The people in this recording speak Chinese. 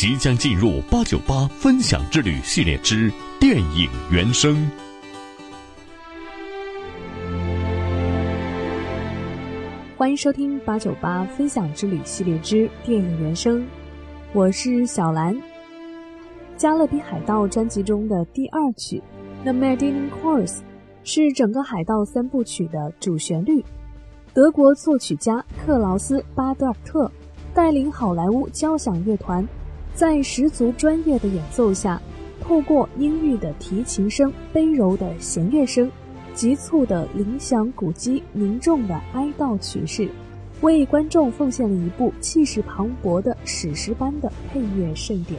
即将进入八九八分享之旅系列之电影原声。欢迎收听八九八分享之旅系列之电影原声，我是小兰。《加勒比海盗》专辑中的第二曲《The Mediterranean Chorus》是整个海盗三部曲的主旋律。德国作曲家克劳斯·巴德尔特带领好莱坞交响乐团。在十足专业的演奏下，透过阴郁的提琴声、悲柔的弦乐声、急促的铃响鼓击、凝重的哀悼曲式，为观众奉献了一部气势磅礴的史诗般的配乐盛典。